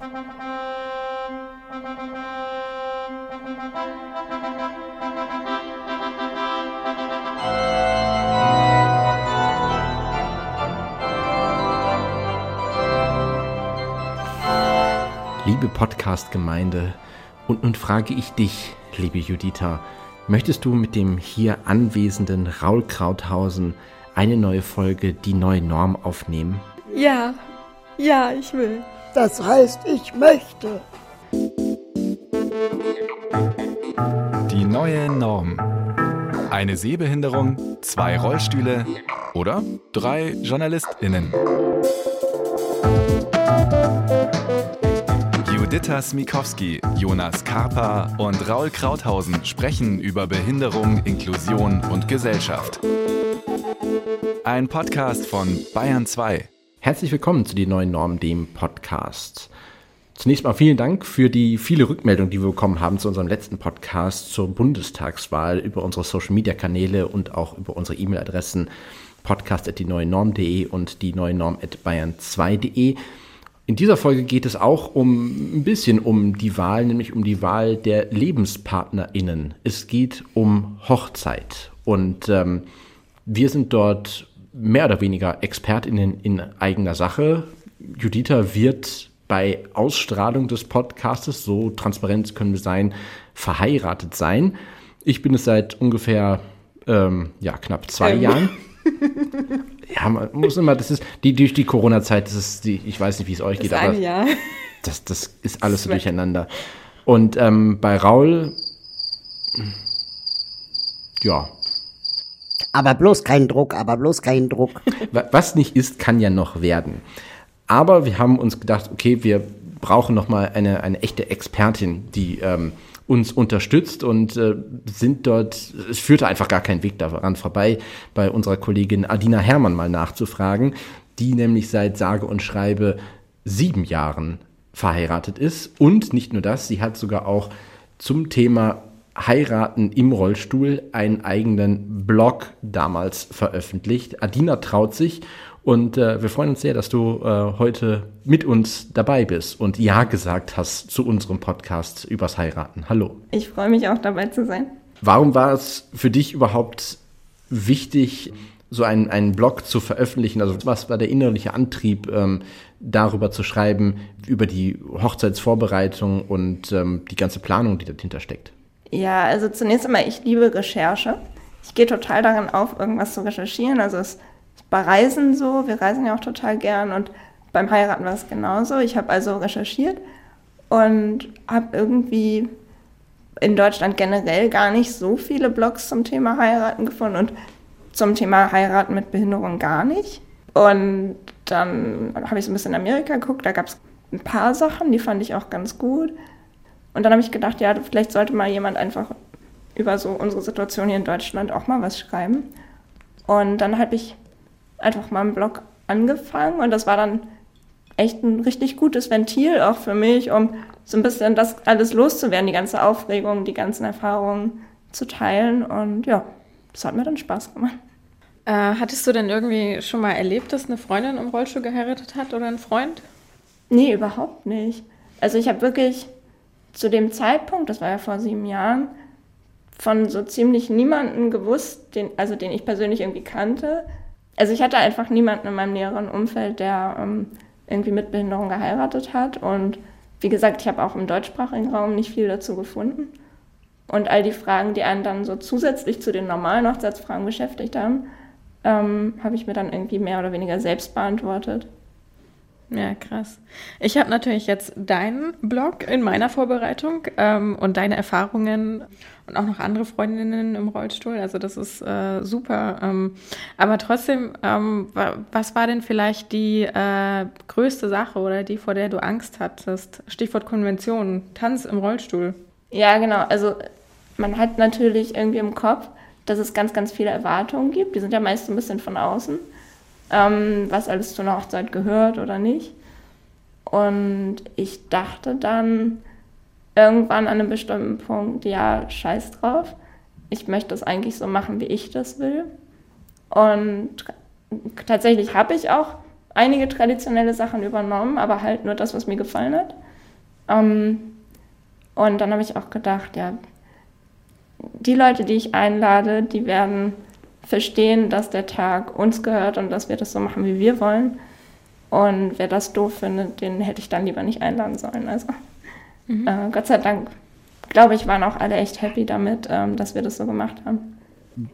Liebe Podcast-Gemeinde, und nun frage ich dich, liebe Juditha, möchtest du mit dem hier anwesenden Raul Krauthausen eine neue Folge Die neue Norm aufnehmen? Ja, ja, ich will. Das heißt, ich möchte. Die neue Norm. Eine Sehbehinderung, zwei Rollstühle oder drei JournalistInnen. Juditha Smikowski, Jonas Karpa und Raul Krauthausen sprechen über Behinderung, Inklusion und Gesellschaft. Ein Podcast von Bayern 2. Herzlich willkommen zu die neuen Norm, dem Podcast. Zunächst mal vielen Dank für die viele Rückmeldungen, die wir bekommen haben zu unserem letzten Podcast zur Bundestagswahl über unsere Social Media Kanäle und auch über unsere E-Mail-Adressen podcast.die-neue-norm.de und die neue Norm at bayern2.de. In dieser Folge geht es auch um ein bisschen um die Wahl, nämlich um die Wahl der LebenspartnerInnen. Es geht um Hochzeit. Und ähm, wir sind dort mehr oder weniger ExpertInnen in eigener Sache. Juditha wird bei Ausstrahlung des Podcastes, so transparent können wir sein, verheiratet sein. Ich bin es seit ungefähr ähm, ja, knapp zwei ähm. Jahren. ja, man muss immer, das ist die durch die Corona-Zeit, das ist die, ich weiß nicht, wie es euch das geht, aber Jahr. Das, das ist alles so durcheinander. Und ähm, bei Raul, ja. Aber bloß kein Druck, aber bloß kein Druck. Was nicht ist, kann ja noch werden. Aber wir haben uns gedacht, okay, wir brauchen noch mal eine, eine echte Expertin, die ähm, uns unterstützt und äh, sind dort, es führte einfach gar kein Weg daran vorbei, bei unserer Kollegin Adina Herrmann mal nachzufragen, die nämlich seit sage und schreibe sieben Jahren verheiratet ist. Und nicht nur das, sie hat sogar auch zum Thema Heiraten im Rollstuhl einen eigenen Blog damals veröffentlicht. Adina traut sich und äh, wir freuen uns sehr, dass du äh, heute mit uns dabei bist und Ja gesagt hast zu unserem Podcast übers Heiraten. Hallo. Ich freue mich auch dabei zu sein. Warum war es für dich überhaupt wichtig, so einen, einen Blog zu veröffentlichen? Also was war der innerliche Antrieb, ähm, darüber zu schreiben, über die Hochzeitsvorbereitung und ähm, die ganze Planung, die dahinter steckt? Ja, also zunächst einmal, ich liebe Recherche. Ich gehe total darin auf, irgendwas zu recherchieren. Also es bei Reisen so, wir reisen ja auch total gern und beim Heiraten war es genauso. Ich habe also recherchiert und habe irgendwie in Deutschland generell gar nicht so viele Blogs zum Thema Heiraten gefunden und zum Thema Heiraten mit Behinderung gar nicht. Und dann habe ich so ein bisschen in Amerika geguckt, da gab es ein paar Sachen, die fand ich auch ganz gut. Und dann habe ich gedacht, ja, vielleicht sollte mal jemand einfach über so unsere Situation hier in Deutschland auch mal was schreiben. Und dann habe ich einfach mal einen Blog angefangen und das war dann echt ein richtig gutes Ventil auch für mich, um so ein bisschen das alles loszuwerden, die ganze Aufregung, die ganzen Erfahrungen zu teilen und ja, das hat mir dann Spaß gemacht. Äh, hattest du denn irgendwie schon mal erlebt, dass eine Freundin im Rollstuhl geheiratet hat oder ein Freund? Nee, überhaupt nicht. Also ich habe wirklich zu dem Zeitpunkt, das war ja vor sieben Jahren, von so ziemlich niemanden gewusst, den, also den ich persönlich irgendwie kannte, also ich hatte einfach niemanden in meinem näheren Umfeld, der ähm, irgendwie mit Behinderung geheiratet hat. Und wie gesagt, ich habe auch im deutschsprachigen Raum nicht viel dazu gefunden. Und all die Fragen, die einen dann so zusätzlich zu den normalen Hochzeitsfragen beschäftigt haben, ähm, habe ich mir dann irgendwie mehr oder weniger selbst beantwortet. Ja, krass. Ich habe natürlich jetzt deinen Blog in meiner Vorbereitung ähm, und deine Erfahrungen und auch noch andere Freundinnen im Rollstuhl. Also das ist äh, super. Ähm, aber trotzdem, ähm, was war denn vielleicht die äh, größte Sache oder die, vor der du Angst hattest? Stichwort Konvention, Tanz im Rollstuhl. Ja, genau. Also man hat natürlich irgendwie im Kopf, dass es ganz, ganz viele Erwartungen gibt. Die sind ja meist ein bisschen von außen ähm, was alles zu einer Hochzeit gehört oder nicht. Und ich dachte dann irgendwann an einem bestimmten Punkt, ja, scheiß drauf. Ich möchte es eigentlich so machen, wie ich das will. Und tatsächlich habe ich auch einige traditionelle Sachen übernommen, aber halt nur das, was mir gefallen hat. Ähm, und dann habe ich auch gedacht, ja, die Leute, die ich einlade, die werden verstehen, dass der Tag uns gehört und dass wir das so machen, wie wir wollen. Und wer das doof findet, den hätte ich dann lieber nicht einladen sollen. Also mhm. äh, Gott sei Dank, glaube ich, waren auch alle echt happy damit, ähm, dass wir das so gemacht haben.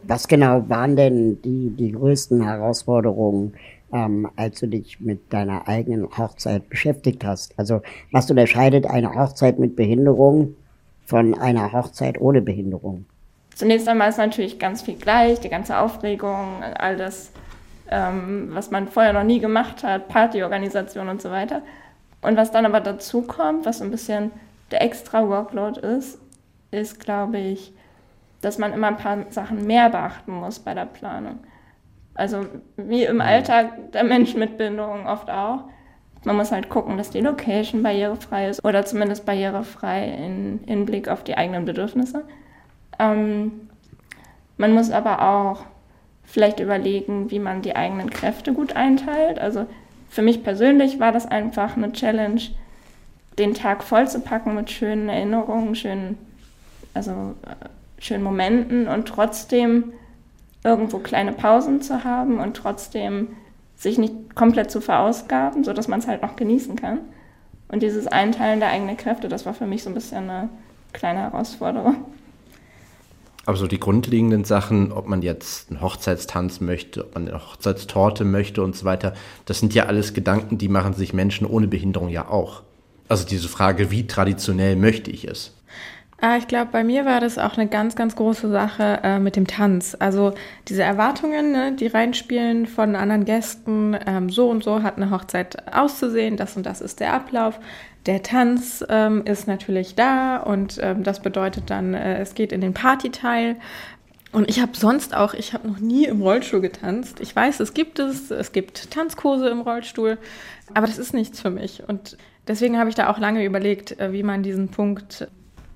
Was genau waren denn die, die größten Herausforderungen, ähm, als du dich mit deiner eigenen Hochzeit beschäftigt hast? Also was unterscheidet eine Hochzeit mit Behinderung von einer Hochzeit ohne Behinderung? Zunächst einmal ist natürlich ganz viel gleich, die ganze Aufregung, all das, ähm, was man vorher noch nie gemacht hat, Partyorganisation und so weiter. Und was dann aber dazu kommt, was so ein bisschen der extra Workload ist, ist, glaube ich, dass man immer ein paar Sachen mehr beachten muss bei der Planung. Also wie im mhm. Alltag der Menschen mit Behinderung oft auch. Man muss halt gucken, dass die Location barrierefrei ist oder zumindest barrierefrei in Hinblick auf die eigenen Bedürfnisse. Ähm, man muss aber auch vielleicht überlegen, wie man die eigenen Kräfte gut einteilt. Also für mich persönlich war das einfach eine Challenge, den Tag voll zu packen mit schönen Erinnerungen, schönen, also äh, schönen Momenten und trotzdem irgendwo kleine Pausen zu haben und trotzdem sich nicht komplett zu verausgaben, sodass man es halt noch genießen kann. Und dieses Einteilen der eigenen Kräfte, das war für mich so ein bisschen eine kleine Herausforderung. Aber so die grundlegenden Sachen, ob man jetzt einen Hochzeitstanz möchte, ob man eine Hochzeitstorte möchte und so weiter, das sind ja alles Gedanken, die machen sich Menschen ohne Behinderung ja auch. Also diese Frage, wie traditionell möchte ich es? Ah, ich glaube, bei mir war das auch eine ganz, ganz große Sache äh, mit dem Tanz. Also diese Erwartungen, ne, die reinspielen von anderen Gästen, ähm, so und so hat eine Hochzeit auszusehen, das und das ist der Ablauf. Der Tanz ähm, ist natürlich da und ähm, das bedeutet dann, äh, es geht in den Partyteil. Und ich habe sonst auch, ich habe noch nie im Rollstuhl getanzt. Ich weiß, es gibt es, es gibt Tanzkurse im Rollstuhl, aber das ist nichts für mich. Und deswegen habe ich da auch lange überlegt, äh, wie man diesen Punkt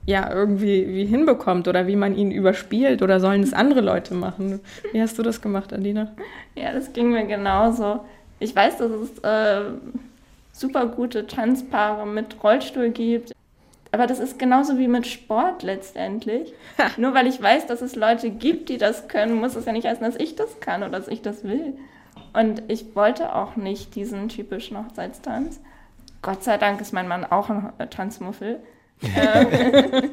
ja irgendwie wie hinbekommt oder wie man ihn überspielt oder sollen es andere Leute machen. Wie hast du das gemacht, Adina? Ja, das ging mir genauso. Ich weiß, dass es äh, super gute Tanzpaare mit Rollstuhl gibt. Aber das ist genauso wie mit Sport letztendlich. Nur weil ich weiß, dass es Leute gibt, die das können, muss es ja nicht heißen, dass ich das kann oder dass ich das will. Und ich wollte auch nicht diesen typischen Hochzeitstanz. Gott sei Dank ist mein Mann auch ein Tanzmuffel. Ähm,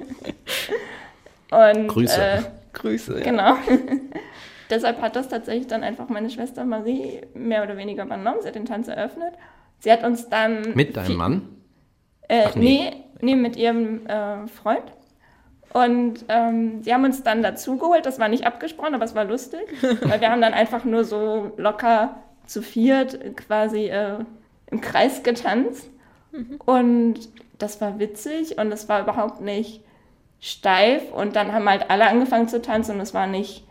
und, Grüße. Äh, Grüße. Genau. Deshalb hat das tatsächlich dann einfach meine Schwester Marie mehr oder weniger übernommen. Sie hat den Tanz eröffnet. Sie hat uns dann. Mit deinem Mann? Äh, Ach, nee. nee. nee, mit ihrem äh, Freund. Und ähm, sie haben uns dann dazugeholt. Das war nicht abgesprochen, aber es war lustig. weil wir haben dann einfach nur so locker zu viert quasi äh, im Kreis getanzt. Mhm. Und das war witzig und es war überhaupt nicht steif und dann haben halt alle angefangen zu tanzen und es war nicht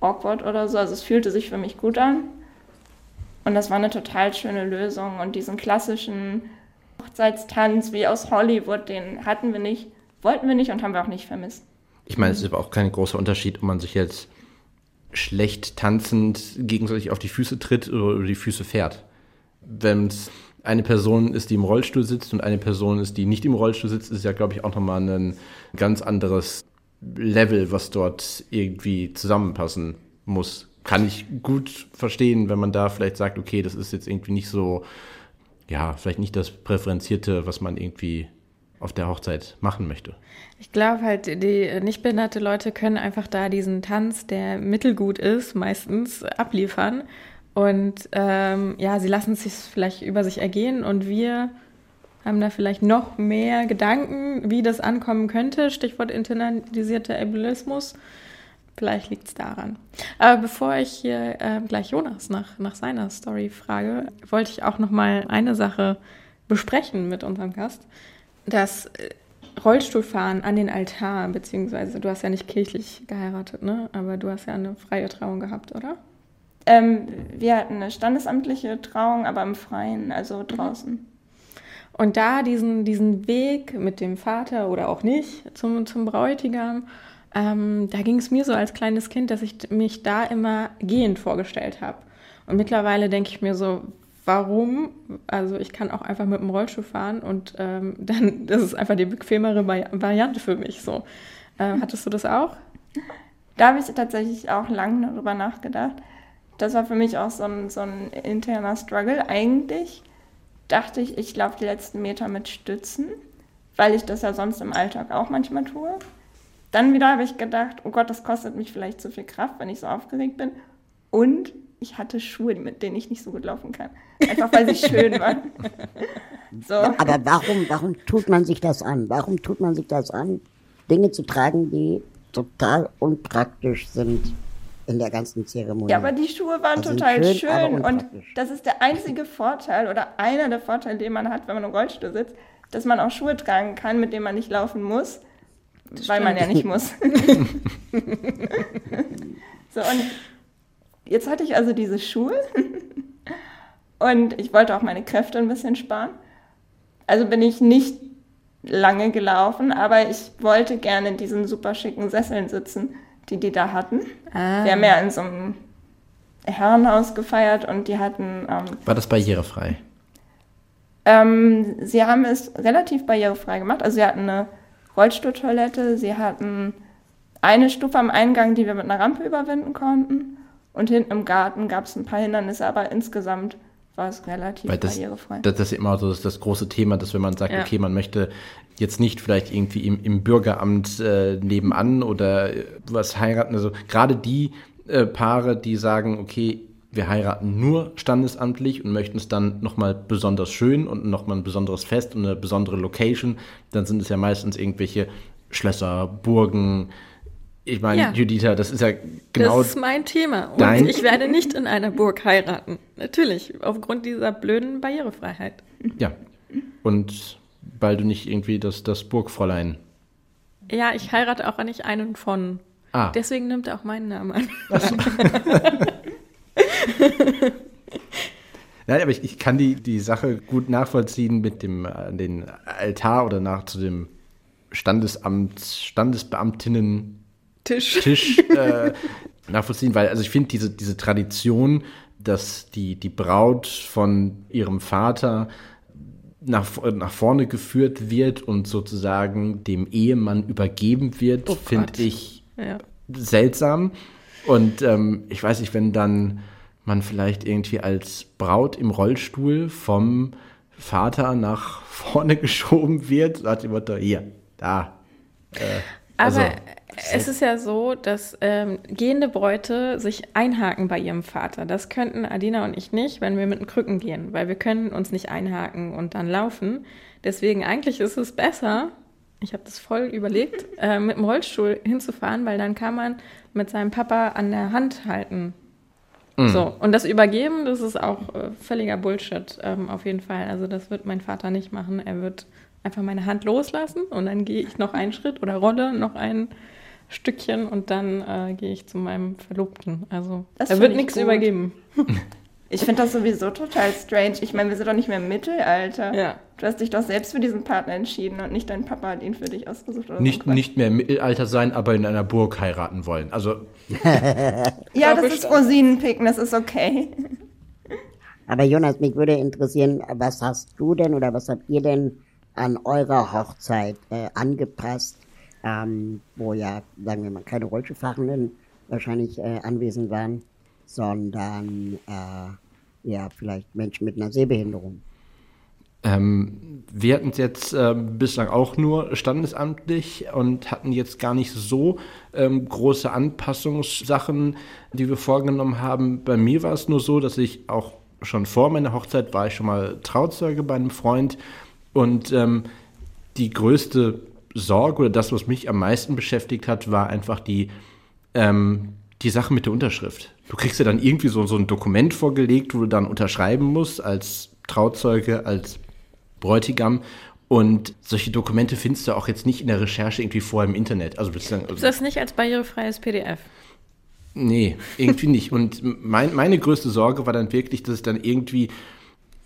awkward oder so, also es fühlte sich für mich gut an und das war eine total schöne Lösung und diesen klassischen Hochzeitstanz wie aus Hollywood, den hatten wir nicht, wollten wir nicht und haben wir auch nicht vermisst. Ich meine, es ist aber auch kein großer Unterschied, ob man sich jetzt schlecht tanzend gegenseitig auf die Füße tritt oder die Füße fährt. Wenn es eine Person ist, die im Rollstuhl sitzt und eine Person ist, die nicht im Rollstuhl sitzt, ist ja, glaube ich, auch nochmal ein ganz anderes Level, was dort irgendwie zusammenpassen muss. Kann ich gut verstehen, wenn man da vielleicht sagt, okay, das ist jetzt irgendwie nicht so, ja, vielleicht nicht das Präferenzierte, was man irgendwie auf der Hochzeit machen möchte. Ich glaube halt, die nicht behinderte Leute können einfach da diesen Tanz, der mittelgut ist, meistens abliefern. Und ähm, ja, sie lassen es sich vielleicht über sich ergehen und wir haben da vielleicht noch mehr Gedanken, wie das ankommen könnte. Stichwort internalisierter Ableismus. Vielleicht liegt es daran. Aber bevor ich hier äh, gleich Jonas nach, nach seiner Story frage, wollte ich auch noch mal eine Sache besprechen mit unserem Gast. Das äh, Rollstuhlfahren an den Altar, beziehungsweise du hast ja nicht kirchlich geheiratet, ne? Aber du hast ja eine freie Trauung gehabt, oder? Ähm, wir hatten eine standesamtliche Trauung, aber im Freien, also mhm. draußen. Und da diesen, diesen Weg mit dem Vater oder auch nicht zum, zum Bräutigam, ähm, da ging es mir so als kleines Kind, dass ich mich da immer gehend vorgestellt habe. Und mittlerweile denke ich mir so, warum. Also ich kann auch einfach mit dem Rollstuhl fahren und ähm, dann das ist einfach die bequemere Vari Variante für mich. So. Äh, hattest du das auch? Da habe ich tatsächlich auch lange darüber nachgedacht. Das war für mich auch so ein, so ein interner Struggle. Eigentlich dachte ich, ich laufe die letzten Meter mit Stützen, weil ich das ja sonst im Alltag auch manchmal tue. Dann wieder habe ich gedacht, oh Gott, das kostet mich vielleicht zu viel Kraft, wenn ich so aufgeregt bin. Und ich hatte Schuhe, mit denen ich nicht so gut laufen kann. Einfach weil sie schön waren. So. Aber warum, warum tut man sich das an? Warum tut man sich das an, Dinge zu tragen, die total unpraktisch sind in der ganzen Zeremonie? Ja, aber die Schuhe waren also total schön, schön und das ist der einzige Vorteil oder einer der Vorteile, den man hat, wenn man im Rollstuhl sitzt, dass man auch Schuhe tragen kann, mit denen man nicht laufen muss, das weil stimmt. man ja nicht muss. so, und Jetzt hatte ich also diese Schuhe und ich wollte auch meine Kräfte ein bisschen sparen. Also bin ich nicht lange gelaufen, aber ich wollte gerne in diesen super schicken Sesseln sitzen, die die da hatten. Ah. Wir haben ja in so einem Herrenhaus gefeiert und die hatten. Ähm, War das barrierefrei? Ähm, sie haben es relativ barrierefrei gemacht. Also sie hatten eine Rollstuhltoilette, sie hatten eine Stufe am Eingang, die wir mit einer Rampe überwinden konnten. Und hinten im Garten gab es ein paar Hindernisse, aber insgesamt war es relativ Weil das, barrierefrei. Das, das ist immer so das, das, große Thema, dass wenn man sagt, ja. okay, man möchte jetzt nicht vielleicht irgendwie im, im Bürgeramt äh, nebenan oder was heiraten, also gerade die äh, Paare, die sagen, okay, wir heiraten nur standesamtlich und möchten es dann nochmal besonders schön und nochmal ein besonderes Fest und eine besondere Location, dann sind es ja meistens irgendwelche Schlösser, Burgen, ich meine, ja. Juditha, das ist ja genau. Das ist mein Thema. Und dein ich werde nicht in einer Burg heiraten. Natürlich, aufgrund dieser blöden Barrierefreiheit. Ja. Und weil du nicht irgendwie das, das Burgfräulein. Ja, ich heirate auch nicht einen von. Ah. Deswegen nimmt er auch meinen Namen an. So. Nein, aber ich, ich kann die, die Sache gut nachvollziehen mit dem äh, den Altar oder nach zu dem Standesamt, Standesbeamtinnen Tisch, Tisch äh, nachvollziehen, weil also ich finde diese, diese Tradition, dass die, die Braut von ihrem Vater nach, nach vorne geführt wird und sozusagen dem Ehemann übergeben wird, oh finde ich ja. seltsam. Und ähm, ich weiß nicht, wenn dann man vielleicht irgendwie als Braut im Rollstuhl vom Vater nach vorne geschoben wird, sagt die Mutter, hier, da. Äh, also, Aber es ist ja so, dass ähm, gehende Bräute sich einhaken bei ihrem Vater. Das könnten Adina und ich nicht, wenn wir mit den Krücken gehen, weil wir können uns nicht einhaken und dann laufen. Deswegen eigentlich ist es besser, ich habe das voll überlegt, äh, mit dem Rollstuhl hinzufahren, weil dann kann man mit seinem Papa an der Hand halten. Mhm. So, und das Übergeben, das ist auch äh, völliger Bullshit, ähm, auf jeden Fall. Also das wird mein Vater nicht machen. Er wird einfach meine Hand loslassen und dann gehe ich noch einen Schritt oder rolle noch einen Stückchen und dann äh, gehe ich zu meinem Verlobten. Also das er wird nichts übergeben. Ich finde das sowieso total strange. Ich meine, wir sind doch nicht mehr im Mittelalter. Ja. Du hast dich doch selbst für diesen Partner entschieden und nicht dein Papa hat ihn für dich ausgesucht. Oder nicht, so nicht mehr im Mittelalter sein, aber in einer Burg heiraten wollen. Also. ja, das ist Rosinenpicken, das ist okay. Aber Jonas, mich würde interessieren, was hast du denn oder was habt ihr denn an eurer Hochzeit äh, angepasst, ähm, wo ja, sagen wir mal, keine Rollstuhlfahrenden wahrscheinlich äh, anwesend waren, sondern äh, ja, vielleicht Menschen mit einer Sehbehinderung. Ähm, wir hatten es jetzt äh, bislang auch nur standesamtlich und hatten jetzt gar nicht so ähm, große Anpassungssachen, die wir vorgenommen haben. Bei mir war es nur so, dass ich auch schon vor meiner Hochzeit war ich schon mal Trauzeuge bei einem Freund und ähm, die größte Sorge oder das, was mich am meisten beschäftigt hat, war einfach die, ähm, die Sache mit der Unterschrift. Du kriegst ja dann irgendwie so, so ein Dokument vorgelegt, wo du dann unterschreiben musst als Trauzeuge, als Bräutigam. Und solche Dokumente findest du auch jetzt nicht in der Recherche irgendwie vorher im Internet. Also also, ist das nicht als barrierefreies PDF? Nee, irgendwie nicht. Und mein, meine größte Sorge war dann wirklich, dass ich dann irgendwie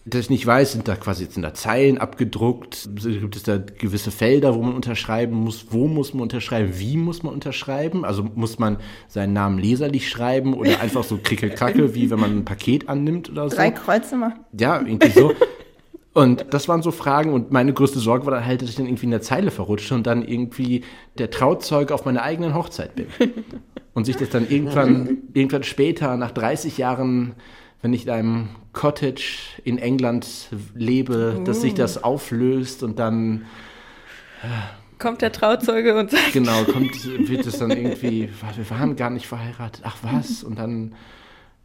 dass ich nicht weiß, sind da quasi sind da Zeilen abgedruckt, gibt es da gewisse Felder, wo man unterschreiben muss, wo muss man unterschreiben, wie muss man unterschreiben, also muss man seinen Namen leserlich schreiben oder einfach so krickelkracke, wie wenn man ein Paket annimmt oder so. Drei Kreuze machen. Ja, irgendwie so. Und das waren so Fragen und meine größte Sorge war dann halt, dass ich dann irgendwie in der Zeile verrutsche und dann irgendwie der Trauzeuge auf meiner eigenen Hochzeit bin. Und sich das dann irgendwann, irgendwann später, nach 30 Jahren, wenn ich in einem Cottage in England lebe, dass sich das auflöst und dann Kommt der Trauzeuge und sagt, Genau, kommt, wird es dann irgendwie, wir waren gar nicht verheiratet, ach was, und dann,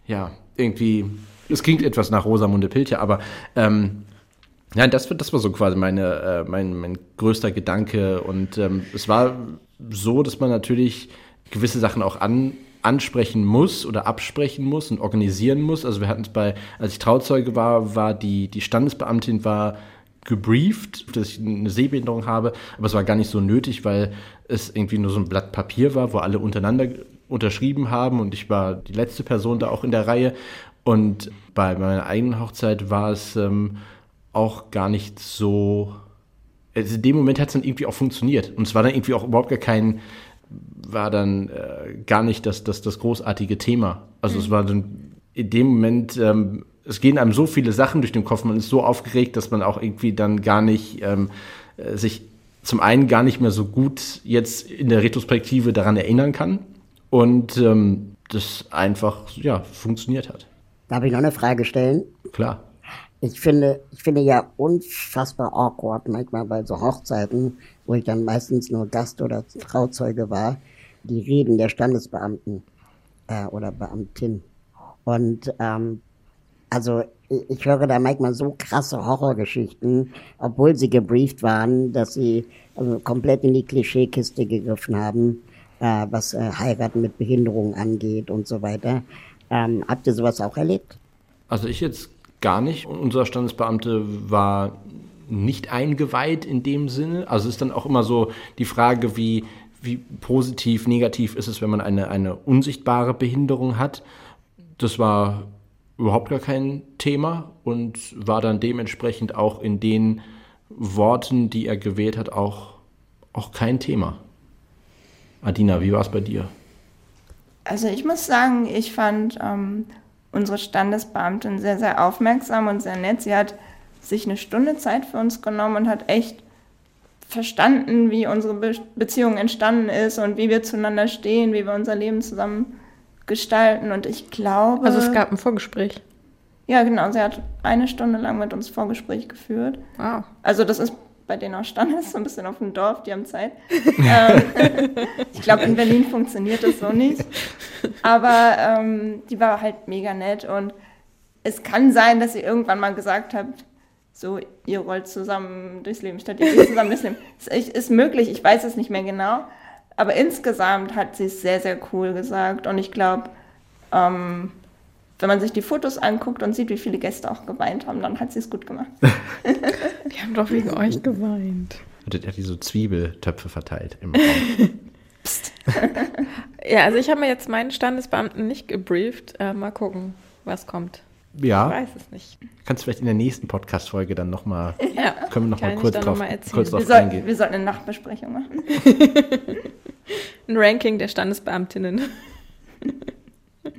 ja, irgendwie, es klingt etwas nach Rosamunde Pilcher, aber ähm, ja, das, das war so quasi meine, äh, mein, mein größter Gedanke. Und ähm, es war so, dass man natürlich gewisse Sachen auch an, ansprechen muss oder absprechen muss und organisieren muss. Also wir hatten es bei, als ich Trauzeuge war, war die, die Standesbeamtin war gebrieft, dass ich eine Sehbehinderung habe, aber es war gar nicht so nötig, weil es irgendwie nur so ein Blatt Papier war, wo alle untereinander unterschrieben haben und ich war die letzte Person da auch in der Reihe. Und bei meiner eigenen Hochzeit war es ähm, auch gar nicht so. Also in dem Moment hat es dann irgendwie auch funktioniert. Und es war dann irgendwie auch überhaupt gar kein, war dann äh, gar nicht das, das, das großartige Thema. Also es war dann in dem Moment, ähm, es gehen einem so viele Sachen durch den Kopf, man ist so aufgeregt, dass man auch irgendwie dann gar nicht ähm, äh, sich zum einen gar nicht mehr so gut jetzt in der Retrospektive daran erinnern kann und ähm, das einfach ja funktioniert hat. Darf ich noch eine Frage stellen? Klar. Ich finde, ich finde ja unfassbar awkward manchmal bei so Hochzeiten, wo ich dann meistens nur Gast oder Trauzeuge war, die Reden der Standesbeamten äh, oder Beamtin. Und ähm, also ich, höre da manchmal so krasse Horrorgeschichten, obwohl sie gebrieft waren, dass sie also komplett in die Klischeekiste gegriffen haben, äh, was äh, Heiraten mit Behinderung angeht und so weiter. Ähm, habt ihr sowas auch erlebt? Also ich jetzt gar nicht. Unser Standesbeamte war nicht eingeweiht in dem Sinne. Also ist dann auch immer so die Frage, wie, wie positiv, negativ ist es, wenn man eine, eine unsichtbare Behinderung hat. Das war überhaupt gar kein Thema und war dann dementsprechend auch in den Worten, die er gewählt hat, auch, auch kein Thema. Adina, wie war es bei dir? Also ich muss sagen, ich fand ähm, unsere Standesbeamtin sehr, sehr aufmerksam und sehr nett. Sie hat sich eine Stunde Zeit für uns genommen und hat echt verstanden, wie unsere Be Beziehung entstanden ist und wie wir zueinander stehen, wie wir unser Leben zusammen gestalten. Und ich glaube. also es gab ein Vorgespräch. Ja, genau. Sie hat eine Stunde lang mit uns Vorgespräch geführt. Wow. Also das ist bei denen auch Standard, so ein bisschen auf dem Dorf, die haben Zeit. ähm, ich glaube, in Berlin funktioniert das so nicht. Aber ähm, die war halt mega nett und es kann sein, dass ihr irgendwann mal gesagt habt, so, ihr rollt zusammen durchs Leben, statt ihr geht zusammen durchs Leben. Es ist möglich, ich weiß es nicht mehr genau. Aber insgesamt hat sie es sehr, sehr cool gesagt. Und ich glaube, ähm, wenn man sich die Fotos anguckt und sieht, wie viele Gäste auch geweint haben, dann hat sie es gut gemacht. Die haben doch wegen euch geweint. Hattet ihr die so Zwiebeltöpfe verteilt im Raum? Ja, also ich habe mir jetzt meinen Standesbeamten nicht gebrieft. Äh, mal gucken, was kommt. Ich ja, weiß es nicht. kannst du vielleicht in der nächsten Podcast-Folge dann nochmal, Ja. können wir nochmal ich kurz drauf, noch mal erzählen. kurz Wir, drauf sollten, eingehen. wir sollten eine Nachbesprechung machen. Ein Ranking der Standesbeamtinnen.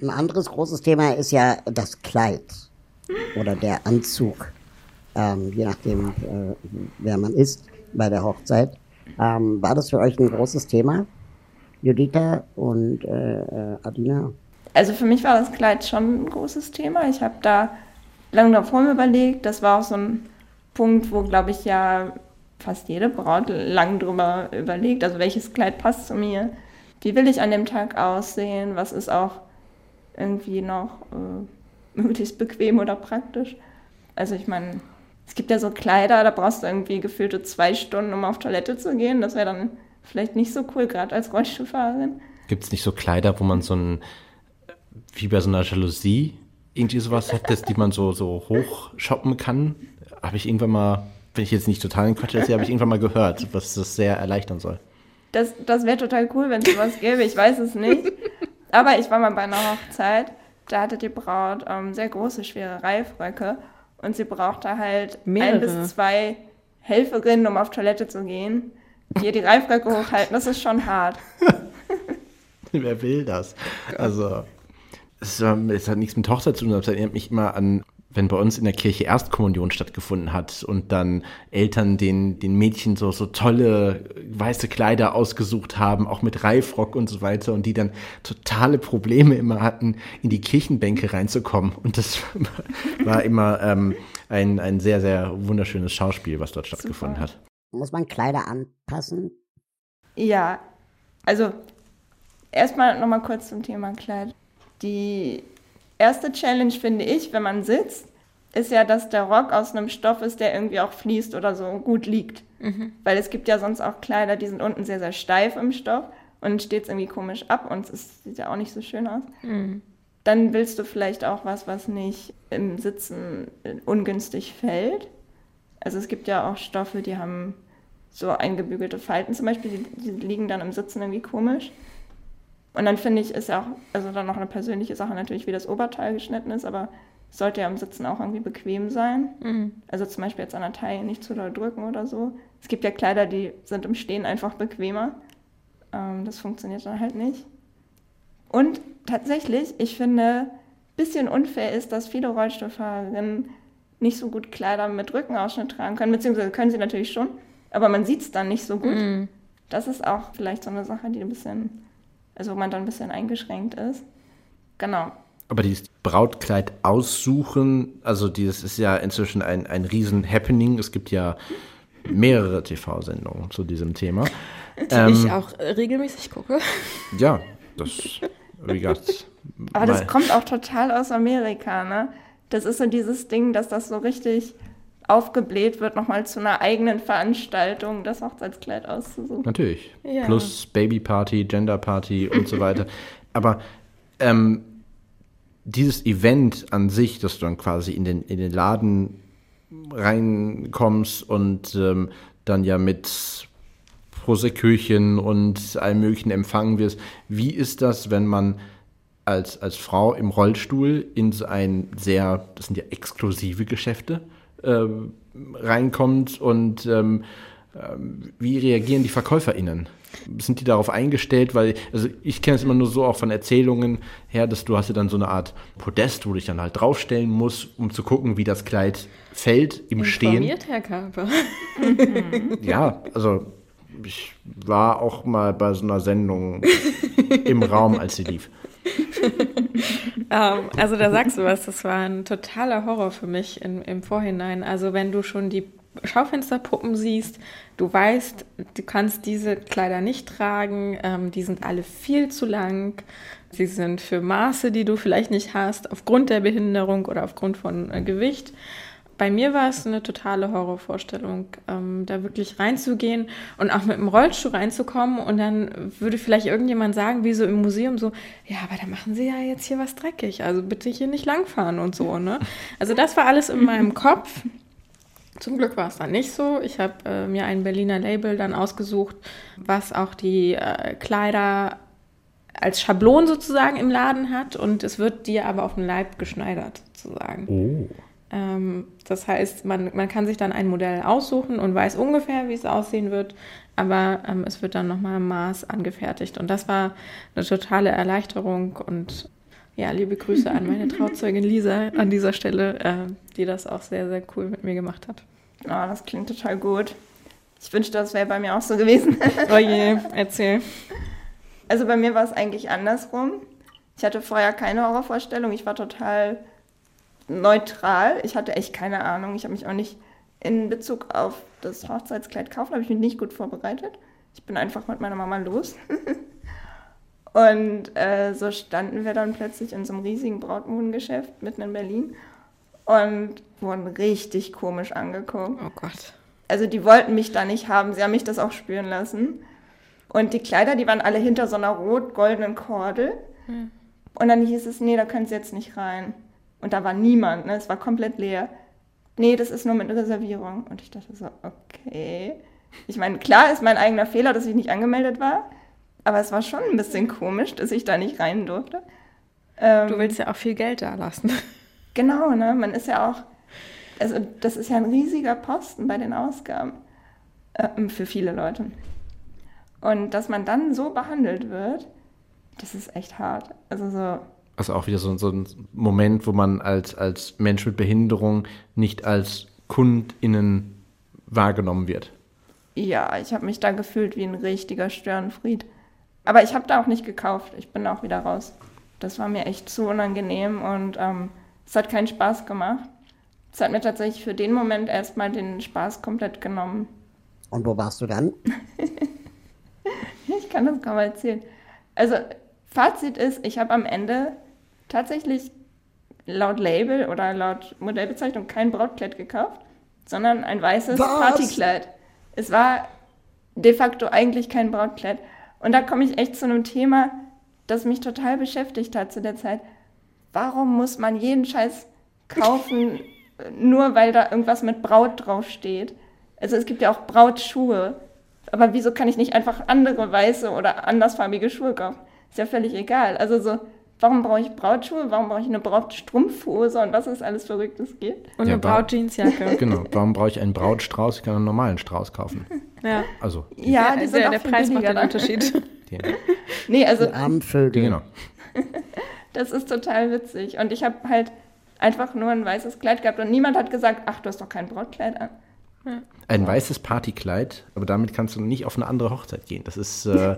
Ein anderes großes Thema ist ja das Kleid oder der Anzug, ähm, je nachdem, äh, wer man ist bei der Hochzeit. Ähm, war das für euch ein großes Thema, Juditha und äh, äh, Adina? Also für mich war das Kleid schon ein großes Thema. Ich habe da lange davor überlegt. Das war auch so ein Punkt, wo, glaube ich, ja fast jede Braut lang drüber überlegt. Also welches Kleid passt zu mir? Wie will ich an dem Tag aussehen? Was ist auch irgendwie noch äh, möglichst bequem oder praktisch? Also ich meine, es gibt ja so Kleider, da brauchst du irgendwie gefühlte zwei Stunden, um auf Toilette zu gehen. Das wäre dann vielleicht nicht so cool, gerade als Rollstuhlfahrerin. Gibt es nicht so Kleider, wo man so ein, wie bei so einer Jalousie, irgendwie sowas hat, das, die man so, so hochshoppen kann? Habe ich irgendwann mal, wenn ich jetzt nicht total in Quatsch erzähle, habe ich irgendwann mal gehört, was das sehr erleichtern soll. Das, das wäre total cool, wenn es sowas gäbe. Ich weiß es nicht. Aber ich war mal bei einer Hochzeit. Da hatte die Braut ähm, sehr große, schwere Reifröcke. und sie brauchte halt Mehrere. ein bis zwei Helferinnen, um auf Toilette zu gehen, die ihr die Reifröcke hochhalten. Das ist schon hart. Wer will das? Also, es, es hat nichts mit Hochzeit zu tun, aber es erinnert mich immer an, wenn bei uns in der Kirche Erstkommunion stattgefunden hat und dann Eltern den, den Mädchen so, so tolle weiße Kleider ausgesucht haben, auch mit Reifrock und so weiter, und die dann totale Probleme immer hatten, in die Kirchenbänke reinzukommen. Und das war immer ähm, ein, ein sehr, sehr wunderschönes Schauspiel, was dort stattgefunden hat. Muss man Kleider anpassen? Ja, also erstmal nochmal kurz zum Thema Kleid. Die erste Challenge, finde ich, wenn man sitzt, ist ja, dass der Rock aus einem Stoff ist, der irgendwie auch fließt oder so gut liegt. Weil es gibt ja sonst auch Kleider, die sind unten sehr, sehr steif im Stoff und steht es irgendwie komisch ab und es sieht ja auch nicht so schön aus. Dann willst du vielleicht auch was, was nicht im Sitzen ungünstig fällt. Also es gibt ja auch Stoffe, die haben so eingebügelte Falten zum Beispiel, die, die liegen dann im Sitzen irgendwie komisch. Und dann finde ich, ist ja auch, also dann noch eine persönliche Sache natürlich, wie das Oberteil geschnitten ist, aber es sollte ja im Sitzen auch irgendwie bequem sein. Also zum Beispiel jetzt an der Taille nicht zu doll drücken oder so. Es gibt ja Kleider, die sind im Stehen einfach bequemer. Ähm, das funktioniert dann halt nicht. Und tatsächlich, ich finde, bisschen unfair ist, dass viele Rollstuhlfahrerinnen nicht so gut Kleider mit Rückenausschnitt tragen können, beziehungsweise können sie natürlich schon, aber man sieht es dann nicht so gut. Das ist auch vielleicht so eine Sache, die ein bisschen, also wo man dann ein bisschen eingeschränkt ist. Genau. Aber dieses Brautkleid aussuchen, also dieses ist ja inzwischen ein, ein riesen Happening. Es gibt ja mehrere TV-Sendungen zu diesem Thema. Die Ähm, ich auch regelmäßig gucke. Ja, das, wie gesagt. Aber das kommt auch total aus Amerika, ne? Das ist so dieses Ding, dass das so richtig aufgebläht wird, nochmal zu einer eigenen Veranstaltung, das Hochzeitskleid auszusuchen. Natürlich. Ja. Plus Babyparty, Genderparty und so weiter. Aber ähm, dieses Event an sich, dass du dann quasi in den, in den Laden reinkommst und ähm, dann ja mit Proseköchen und allem möglichen empfangen wirst. Wie ist das, wenn man als, als Frau im Rollstuhl in so ein sehr, das sind ja exklusive Geschäfte, ähm, reinkommt und ähm, ähm, wie reagieren die VerkäuferInnen? Sind die darauf eingestellt? Weil, also ich kenne es immer nur so auch von Erzählungen her, dass du hast ja dann so eine Art Podest, wo du dich dann halt draufstellen musst, um zu gucken, wie das Kleid fällt im Stehen. Informiert, Herr Körper. Ja, also ich war auch mal bei so einer Sendung im Raum, als sie lief. Ähm, also da sagst du was, das war ein totaler Horror für mich im, im Vorhinein. Also wenn du schon die Schaufensterpuppen siehst, du weißt, du kannst diese Kleider nicht tragen, ähm, die sind alle viel zu lang, sie sind für Maße, die du vielleicht nicht hast, aufgrund der Behinderung oder aufgrund von äh, Gewicht. Bei mir war es eine totale Horrorvorstellung, ähm, da wirklich reinzugehen und auch mit dem Rollstuhl reinzukommen und dann würde vielleicht irgendjemand sagen, wie so im Museum, so, ja, aber da machen sie ja jetzt hier was dreckig, also bitte hier nicht langfahren und so, ne? Also das war alles in meinem Kopf. Zum Glück war es dann nicht so. Ich habe äh, mir ein Berliner Label dann ausgesucht, was auch die äh, Kleider als Schablon sozusagen im Laden hat und es wird dir aber auf den Leib geschneidert sozusagen. Oh. Ähm, das heißt, man, man kann sich dann ein Modell aussuchen und weiß ungefähr, wie es aussehen wird, aber ähm, es wird dann nochmal im Maß angefertigt. Und das war eine totale Erleichterung und ja, liebe Grüße an meine Trauzeugin Lisa an dieser Stelle, äh, die das auch sehr, sehr cool mit mir gemacht hat. Oh, das klingt total gut. Ich wünschte, das wäre bei mir auch so gewesen. Oh je, erzähl. Also bei mir war es eigentlich andersrum. Ich hatte vorher keine Horrorvorstellung. Ich war total neutral. Ich hatte echt keine Ahnung. Ich habe mich auch nicht in Bezug auf das Hochzeitskleid kaufen, habe ich mich nicht gut vorbereitet. Ich bin einfach mit meiner Mama los. Und äh, so standen wir dann plötzlich in so einem riesigen Brautmodengeschäft mitten in Berlin und wurden richtig komisch angeguckt. Oh Gott. Also die wollten mich da nicht haben, sie haben mich das auch spüren lassen. Und die Kleider, die waren alle hinter so einer rot-goldenen Kordel. Und dann hieß es, nee, da können sie jetzt nicht rein. Und da war niemand, ne? es war komplett leer. Nee, das ist nur mit Reservierung. Und ich dachte so, okay. Ich meine, klar ist mein eigener Fehler, dass ich nicht angemeldet war. Aber es war schon ein bisschen komisch, dass ich da nicht rein durfte. Ähm, Du willst ja auch viel Geld da lassen. Genau, ne? Man ist ja auch Also das ist ja ein riesiger Posten bei den Ausgaben äh, für viele Leute. Und dass man dann so behandelt wird, das ist echt hart. Also so. Also auch wieder so, so ein Moment, wo man als, als Mensch mit Behinderung nicht als KundInnen wahrgenommen wird. Ja, ich habe mich da gefühlt wie ein richtiger Störenfried. Aber ich habe da auch nicht gekauft. Ich bin auch wieder raus. Das war mir echt zu unangenehm und ähm, es hat keinen Spaß gemacht. Es hat mir tatsächlich für den Moment erstmal den Spaß komplett genommen. Und wo warst du dann? ich kann das kaum erzählen. Also, Fazit ist, ich habe am Ende tatsächlich laut Label oder laut Modellbezeichnung kein Brautkleid gekauft, sondern ein weißes Was? Partykleid. Es war de facto eigentlich kein Brautkleid. Und da komme ich echt zu einem Thema, das mich total beschäftigt hat zu der Zeit. Warum muss man jeden Scheiß kaufen, nur weil da irgendwas mit Braut draufsteht? Also es gibt ja auch Brautschuhe. Aber wieso kann ich nicht einfach andere weiße oder andersfarbige Schuhe kaufen? Ist ja völlig egal. Also so, warum brauche ich Brautschuhe? Warum brauche ich eine Brautstrumpfhose und was es alles Verrücktes gibt? Und ja, eine Brautjeansjacke. genau. Warum brauche ich einen Brautstrauß? Ich kann einen normalen Strauß kaufen. Ja. Also. Ja, die sind der, der Preis macht den Unterschied. nee, also. Die armen Vögel. Genau. das ist total witzig. Und ich habe halt einfach nur ein weißes Kleid gehabt und niemand hat gesagt, ach, du hast doch kein Brautkleid an. Ein weißes Partykleid, aber damit kannst du nicht auf eine andere Hochzeit gehen. Das ist, äh,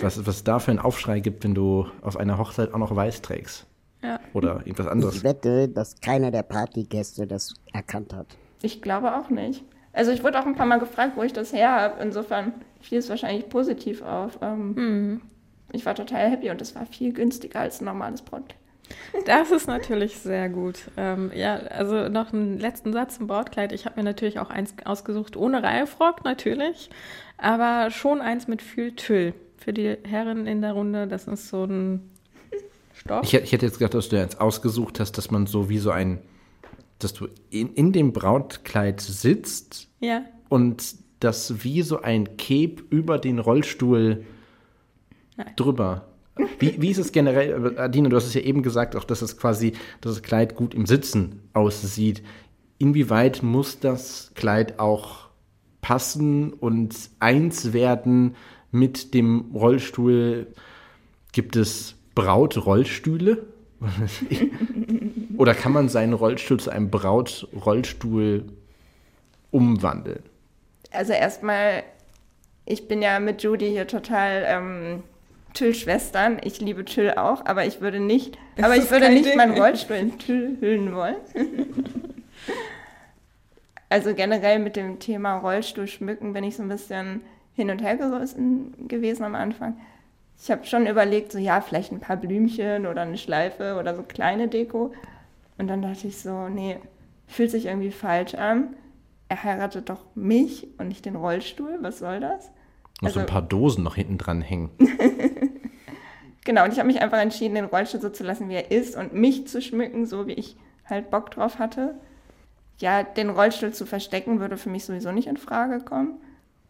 was, was da für einen Aufschrei gibt, wenn du auf einer Hochzeit auch noch weiß trägst. Ja. Oder irgendwas anderes. Ich wette, dass keiner der Partygäste das erkannt hat. Ich glaube auch nicht. Also ich wurde auch ein paar Mal gefragt, wo ich das her habe. Insofern fiel es wahrscheinlich positiv auf. Ähm, mhm. Ich war total happy und es war viel günstiger als ein normales Brautkleid. Das ist natürlich sehr gut. Ähm, ja, also noch einen letzten Satz zum Brautkleid. Ich habe mir natürlich auch eins ausgesucht, ohne Reifrock natürlich, aber schon eins mit viel Tüll. Für die Herren in der Runde, das ist so ein Stoff. Ich, ich hätte jetzt gedacht, dass du jetzt ausgesucht hast, dass man so wie so ein, dass du in, in dem Brautkleid sitzt ja. und das wie so ein Cape über den Rollstuhl Nein. drüber wie, wie ist es generell, Adina, du hast es ja eben gesagt, auch dass es quasi, dass das Kleid gut im Sitzen aussieht. Inwieweit muss das Kleid auch passen und eins werden mit dem Rollstuhl? Gibt es Brautrollstühle? Oder kann man seinen Rollstuhl zu einem Brautrollstuhl umwandeln? Also erstmal, ich bin ja mit Judy hier total ähm, Tüll-Schwestern. Ich liebe Tüll auch, aber ich würde nicht, das aber ich würde nicht Ding. meinen Rollstuhl in Tüll hüllen wollen. also generell mit dem Thema Rollstuhl schmücken bin ich so ein bisschen hin und her gerissen gewesen am Anfang. Ich habe schon überlegt, so ja, vielleicht ein paar Blümchen oder eine Schleife oder so kleine Deko. Und dann dachte ich so, nee, fühlt sich irgendwie falsch an. Er heiratet doch mich und nicht den Rollstuhl. Was soll das? Noch also, so ein paar Dosen noch hinten dran hängen. genau, und ich habe mich einfach entschieden, den Rollstuhl so zu lassen, wie er ist und mich zu schmücken, so wie ich halt Bock drauf hatte. Ja, den Rollstuhl zu verstecken würde für mich sowieso nicht in Frage kommen.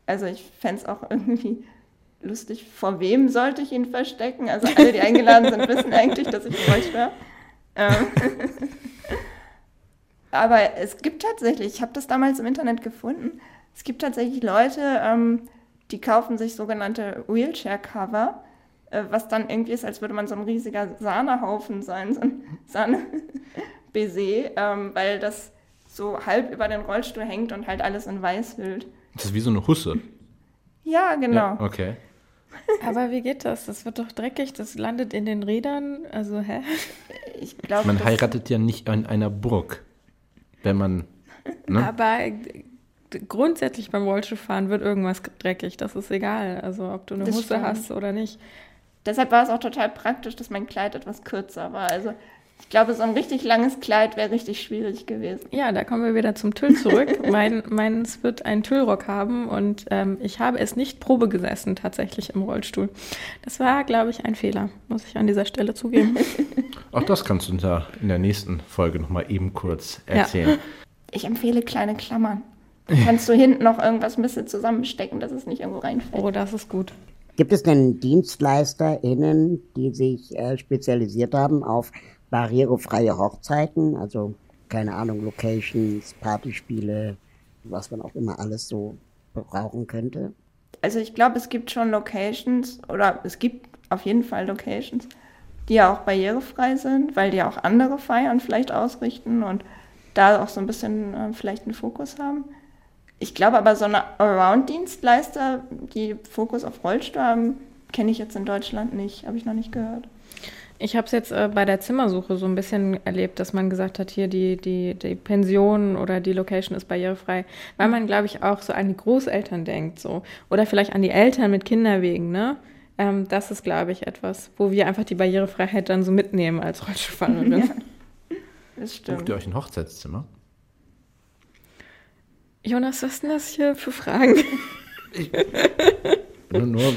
Also ich fände es auch irgendwie lustig, vor wem sollte ich ihn verstecken? Also alle, die eingeladen sind, wissen eigentlich, dass ich Rollstuhl habe. Ähm Aber es gibt tatsächlich, ich habe das damals im Internet gefunden, es gibt tatsächlich Leute, ähm, die kaufen sich sogenannte Wheelchair-Cover, äh, was dann irgendwie ist, als würde man so ein riesiger Sahnehaufen sein, so ein Sahne-Baiser, ähm, weil das so halb über den Rollstuhl hängt und halt alles in weiß hüllt. Das ist wie so eine Husse. Ja, genau. Ja, okay. Aber wie geht das? Das wird doch dreckig, das landet in den Rädern. Also, hä? Ich glaube. Man heiratet ja nicht an einer Burg, wenn man. Ne? Aber grundsätzlich beim Rollstuhlfahren wird irgendwas dreckig. Das ist egal. Also ob du eine das Hose stimmt. hast oder nicht. Deshalb war es auch total praktisch, dass mein Kleid etwas kürzer war. Also ich glaube, so ein richtig langes Kleid wäre richtig schwierig gewesen. Ja, da kommen wir wieder zum Tüll zurück. mein, meins wird einen Tüllrock haben und ähm, ich habe es nicht Probe gesessen, tatsächlich im Rollstuhl. Das war, glaube ich, ein Fehler, muss ich an dieser Stelle zugeben. Auch das kannst du in der nächsten Folge nochmal eben kurz erzählen. Ja. Ich empfehle kleine Klammern. Kannst du hinten noch irgendwas ein bisschen zusammenstecken, dass es nicht irgendwo reinfällt. Oh, das ist gut. Gibt es denn DienstleisterInnen, die sich äh, spezialisiert haben auf barrierefreie Hochzeiten? Also keine Ahnung, Locations, Partyspiele, was man auch immer alles so brauchen könnte? Also ich glaube, es gibt schon Locations oder es gibt auf jeden Fall Locations, die ja auch barrierefrei sind, weil die auch andere Feiern vielleicht ausrichten und da auch so ein bisschen äh, vielleicht einen Fokus haben. Ich glaube aber, so eine Around-Dienstleister, die Fokus auf Rollstuhl haben, kenne ich jetzt in Deutschland nicht, habe ich noch nicht gehört. Ich habe es jetzt äh, bei der Zimmersuche so ein bisschen erlebt, dass man gesagt hat, hier die, die, die Pension oder die Location ist barrierefrei, weil man, glaube ich, auch so an die Großeltern denkt, so. Oder vielleicht an die Eltern mit Kinderwegen, ne? Ähm, das ist, glaube ich, etwas, wo wir einfach die Barrierefreiheit dann so mitnehmen als Rollstuhlfahrerin. ja, das stimmt. Bucht ihr euch ein Hochzeitszimmer? Jonas, was ist denn das hier für Fragen? Ich, nur, nur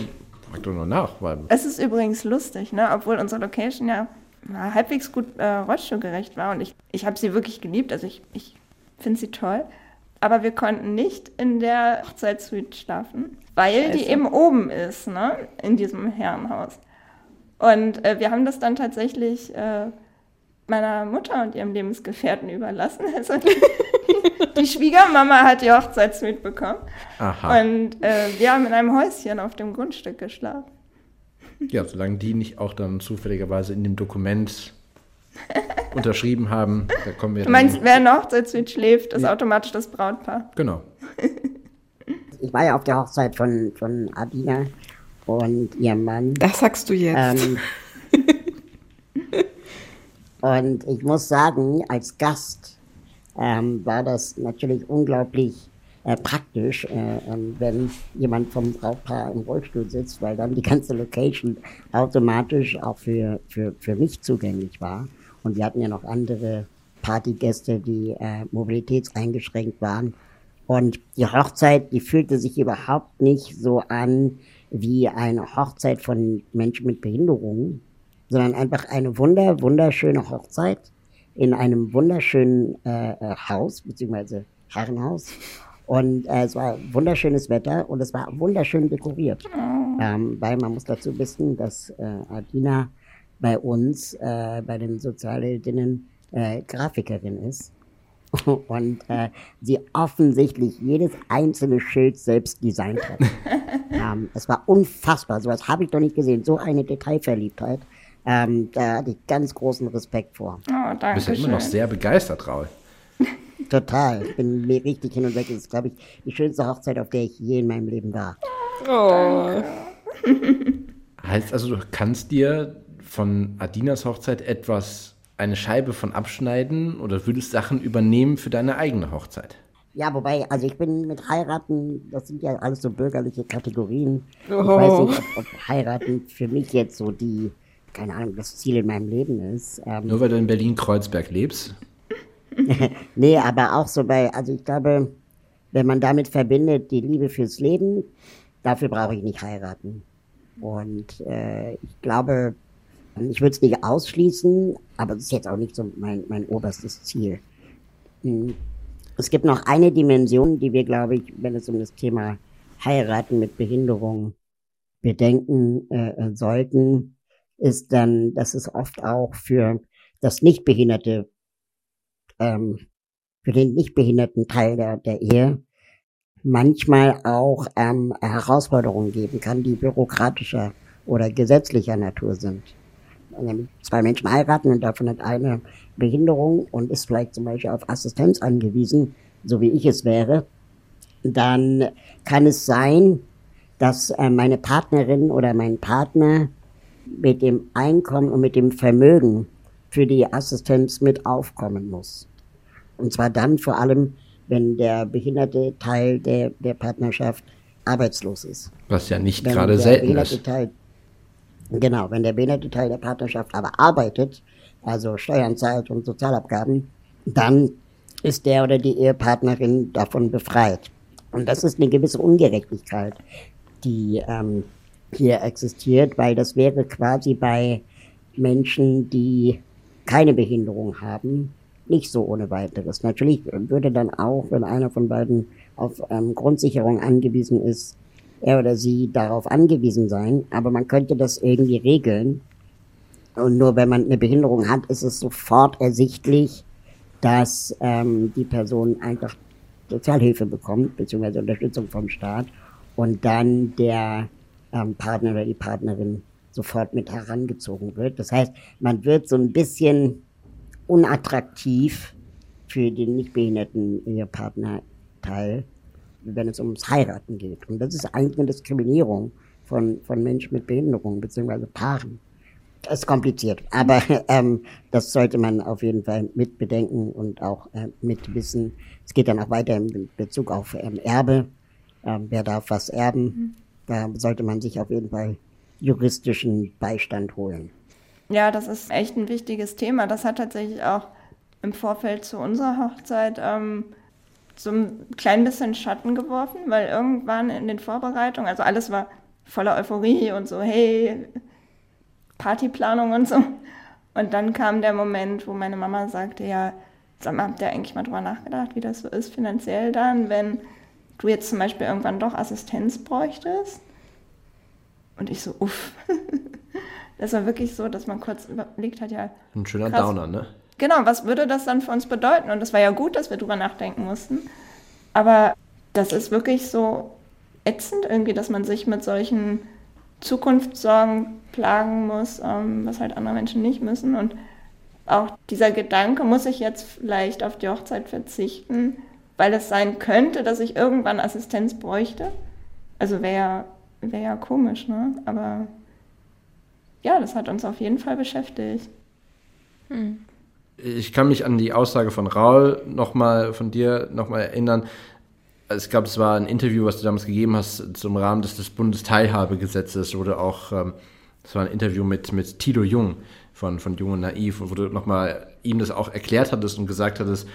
Frag doch nur nach. Weil es ist übrigens lustig, ne? obwohl unsere Location ja halbwegs gut äh, rollstuhlgerecht war und ich, ich habe sie wirklich geliebt, also ich, ich finde sie toll. Aber wir konnten nicht in der Hochzeitssuite schlafen, weil Scheiße. die eben oben ist, ne? in diesem Herrenhaus. Und äh, wir haben das dann tatsächlich äh, meiner Mutter und ihrem Lebensgefährten überlassen. Also die Schwiegermama hat die Hochzeitssuite bekommen. Aha. Und äh, wir haben in einem Häuschen auf dem Grundstück geschlafen. Ja, solange die nicht auch dann zufälligerweise in dem Dokument unterschrieben haben, da kommen wir. Du meinst, wer in der Hochzeitssuite schläft, ist ja. automatisch das Brautpaar. Genau. Ich war ja auf der Hochzeit von, von Adina und ihrem Mann. Das sagst du jetzt. Ähm, und ich muss sagen, als Gast ähm, war das natürlich unglaublich äh, praktisch, äh, ähm, wenn jemand vom Brautpaar im Rollstuhl sitzt, weil dann die ganze Location automatisch auch für, für, für mich zugänglich war. Und wir hatten ja noch andere Partygäste, die äh, mobilitätseingeschränkt waren. Und die Hochzeit, die fühlte sich überhaupt nicht so an wie eine Hochzeit von Menschen mit Behinderungen, sondern einfach eine wunder, wunderschöne Hochzeit in einem wunderschönen äh, äh, Haus, beziehungsweise Herrenhaus. Und äh, es war wunderschönes Wetter und es war wunderschön dekoriert. Ähm, weil man muss dazu wissen, dass äh, Adina bei uns, äh, bei den Sozialheldinnen, äh, Grafikerin ist. und äh, sie offensichtlich jedes einzelne Schild selbst designt hat. ähm, es war unfassbar, sowas habe ich doch nicht gesehen, so eine Detailverliebtheit. Ähm, da hatte ich ganz großen Respekt vor. Oh, danke du bist ja immer noch sehr begeistert, Raul. Total. Ich bin mir richtig hin und weg. Das ist, glaube ich, die schönste Hochzeit, auf der ich je in meinem Leben war. Oh. heißt also, du kannst dir von Adinas Hochzeit etwas, eine Scheibe von abschneiden oder würdest Sachen übernehmen für deine eigene Hochzeit? Ja, wobei, also ich bin mit heiraten, das sind ja alles so bürgerliche Kategorien. Oh. Ich weiß nicht, ob, ob heiraten für mich jetzt so die keine Ahnung, das Ziel in meinem Leben ist. Ähm, Nur weil du in Berlin-Kreuzberg lebst? nee, aber auch so bei, also ich glaube, wenn man damit verbindet, die Liebe fürs Leben, dafür brauche ich nicht heiraten. Und äh, ich glaube, ich würde es nicht ausschließen, aber es ist jetzt auch nicht so mein, mein oberstes Ziel. Hm. Es gibt noch eine Dimension, die wir, glaube ich, wenn es um das Thema Heiraten mit Behinderung bedenken äh, äh sollten ist dann, dass es oft auch für das Nichtbehinderte, ähm, für den nichtbehinderten Teil der, der Ehe manchmal auch ähm, Herausforderungen geben kann, die bürokratischer oder gesetzlicher Natur sind. Wenn zwei Menschen heiraten und davon hat eine Behinderung und ist vielleicht zum Beispiel auf Assistenz angewiesen, so wie ich es wäre, dann kann es sein, dass äh, meine Partnerin oder mein Partner mit dem Einkommen und mit dem Vermögen für die Assistenz mit aufkommen muss. Und zwar dann vor allem, wenn der behinderte Teil der, der Partnerschaft arbeitslos ist. Was ja nicht wenn gerade selten ist. Teil, genau, wenn der behinderte Teil der Partnerschaft aber arbeitet, also Steuern zahlt und Sozialabgaben, dann ist der oder die Ehepartnerin davon befreit. Und das ist eine gewisse Ungerechtigkeit, die ähm, hier existiert, weil das wäre quasi bei Menschen, die keine Behinderung haben, nicht so ohne weiteres. Natürlich würde dann auch, wenn einer von beiden auf ähm, Grundsicherung angewiesen ist, er oder sie darauf angewiesen sein, aber man könnte das irgendwie regeln. Und nur wenn man eine Behinderung hat, ist es sofort ersichtlich, dass ähm, die Person einfach Sozialhilfe bekommt, beziehungsweise Unterstützung vom Staat und dann der ähm, Partner oder die Partnerin sofort mit herangezogen wird. Das heißt, man wird so ein bisschen unattraktiv für den nicht behinderten Ehepartnerteil, wenn es ums Heiraten geht. Und das ist eigentlich eine Diskriminierung von, von Menschen mit Behinderung, beziehungsweise Paaren. Das ist kompliziert, aber ähm, das sollte man auf jeden Fall mit bedenken und auch äh, mit wissen. Es geht dann auch weiter in Bezug auf ähm, Erbe. Ähm, wer darf was erben? Mhm. Da sollte man sich auf jeden Fall juristischen Beistand holen. Ja, das ist echt ein wichtiges Thema. Das hat tatsächlich auch im Vorfeld zu unserer Hochzeit ähm, so ein klein bisschen Schatten geworfen, weil irgendwann in den Vorbereitungen, also alles war voller Euphorie und so, hey, Partyplanung und so. Und dann kam der Moment, wo meine Mama sagte, ja, sag mal, habt ihr eigentlich mal drüber nachgedacht, wie das so ist finanziell dann, wenn du jetzt zum Beispiel irgendwann doch Assistenz bräuchtest? Und ich so, uff. das war wirklich so, dass man kurz überlegt hat, ja. Ein schöner krass, Downer, ne? Genau, was würde das dann für uns bedeuten? Und das war ja gut, dass wir drüber nachdenken mussten. Aber das ist wirklich so ätzend irgendwie, dass man sich mit solchen Zukunftssorgen plagen muss, ähm, was halt andere Menschen nicht müssen. Und auch dieser Gedanke, muss ich jetzt vielleicht auf die Hochzeit verzichten, weil es sein könnte, dass ich irgendwann Assistenz bräuchte. Also wäre ja wäre ja komisch, ne? Aber ja, das hat uns auf jeden Fall beschäftigt. Hm. Ich kann mich an die Aussage von Raul nochmal, von dir nochmal erinnern. Es gab, es war ein Interview, was du damals gegeben hast zum Rahmen des, des Bundesteilhabegesetzes, wurde auch, ähm, das war ein Interview mit, mit Tilo Jung von, von Jung und Naiv, wo du nochmal ihm das auch erklärt hattest und gesagt hattest,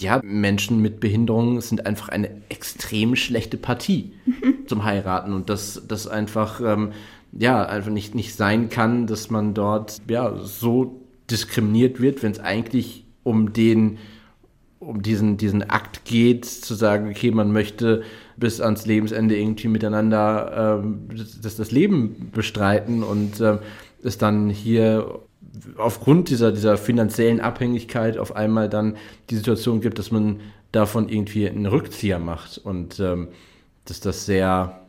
ja, Menschen mit Behinderungen sind einfach eine extrem schlechte Partie zum Heiraten und dass das einfach, ähm, ja, einfach nicht, nicht sein kann, dass man dort, ja, so diskriminiert wird, wenn es eigentlich um den, um diesen, diesen Akt geht, zu sagen, okay, man möchte bis ans Lebensende irgendwie miteinander ähm, das, das Leben bestreiten und ähm, es dann hier aufgrund dieser, dieser finanziellen Abhängigkeit auf einmal dann die Situation gibt, dass man davon irgendwie einen Rückzieher macht und ähm, dass das sehr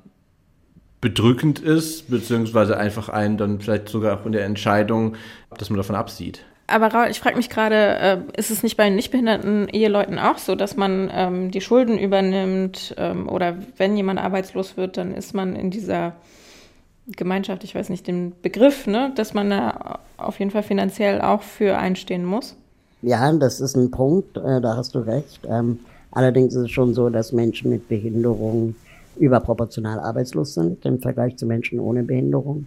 bedrückend ist, beziehungsweise einfach einen dann vielleicht sogar auch in der Entscheidung, dass man davon absieht. Aber Raul, ich frage mich gerade, äh, ist es nicht bei nichtbehinderten Eheleuten auch so, dass man ähm, die Schulden übernimmt ähm, oder wenn jemand arbeitslos wird, dann ist man in dieser Gemeinschaft, ich weiß nicht den Begriff, ne, dass man da auf jeden Fall finanziell auch für einstehen muss. Ja, das ist ein Punkt, äh, da hast du recht. Ähm, allerdings ist es schon so, dass Menschen mit Behinderung überproportional arbeitslos sind im Vergleich zu Menschen ohne Behinderung.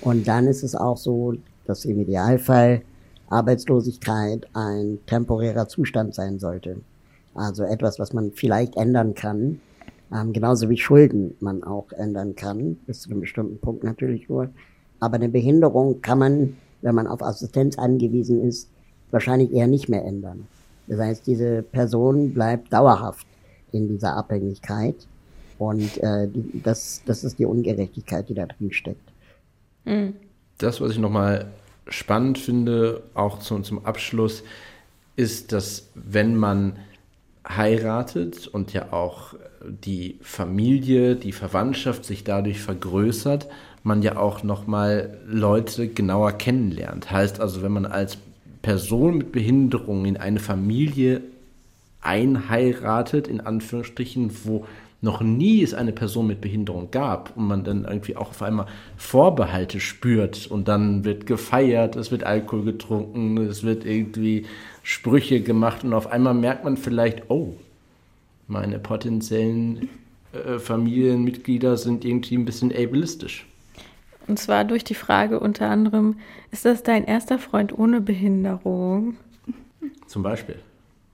Und dann ist es auch so, dass im Idealfall Arbeitslosigkeit ein temporärer Zustand sein sollte. Also etwas, was man vielleicht ändern kann, ähm, genauso wie Schulden man auch ändern kann, bis zu einem bestimmten Punkt natürlich nur. Aber eine Behinderung kann man, wenn man auf Assistenz angewiesen ist, wahrscheinlich eher nicht mehr ändern. Das heißt, diese Person bleibt dauerhaft in dieser Abhängigkeit. Und äh, die, das, das ist die Ungerechtigkeit, die da drin steckt. Mhm. Das, was ich nochmal spannend finde, auch zum, zum Abschluss, ist, dass wenn man heiratet und ja auch die Familie, die Verwandtschaft sich dadurch vergrößert, man ja auch nochmal Leute genauer kennenlernt. Heißt also, wenn man als Person mit Behinderung in eine Familie einheiratet, in Anführungsstrichen, wo noch nie es eine Person mit Behinderung gab und man dann irgendwie auch auf einmal Vorbehalte spürt und dann wird gefeiert, es wird Alkohol getrunken, es wird irgendwie Sprüche gemacht und auf einmal merkt man vielleicht, oh, meine potenziellen äh, Familienmitglieder sind irgendwie ein bisschen ableistisch. Und zwar durch die Frage unter anderem, ist das dein erster Freund ohne Behinderung? Zum Beispiel.